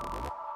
you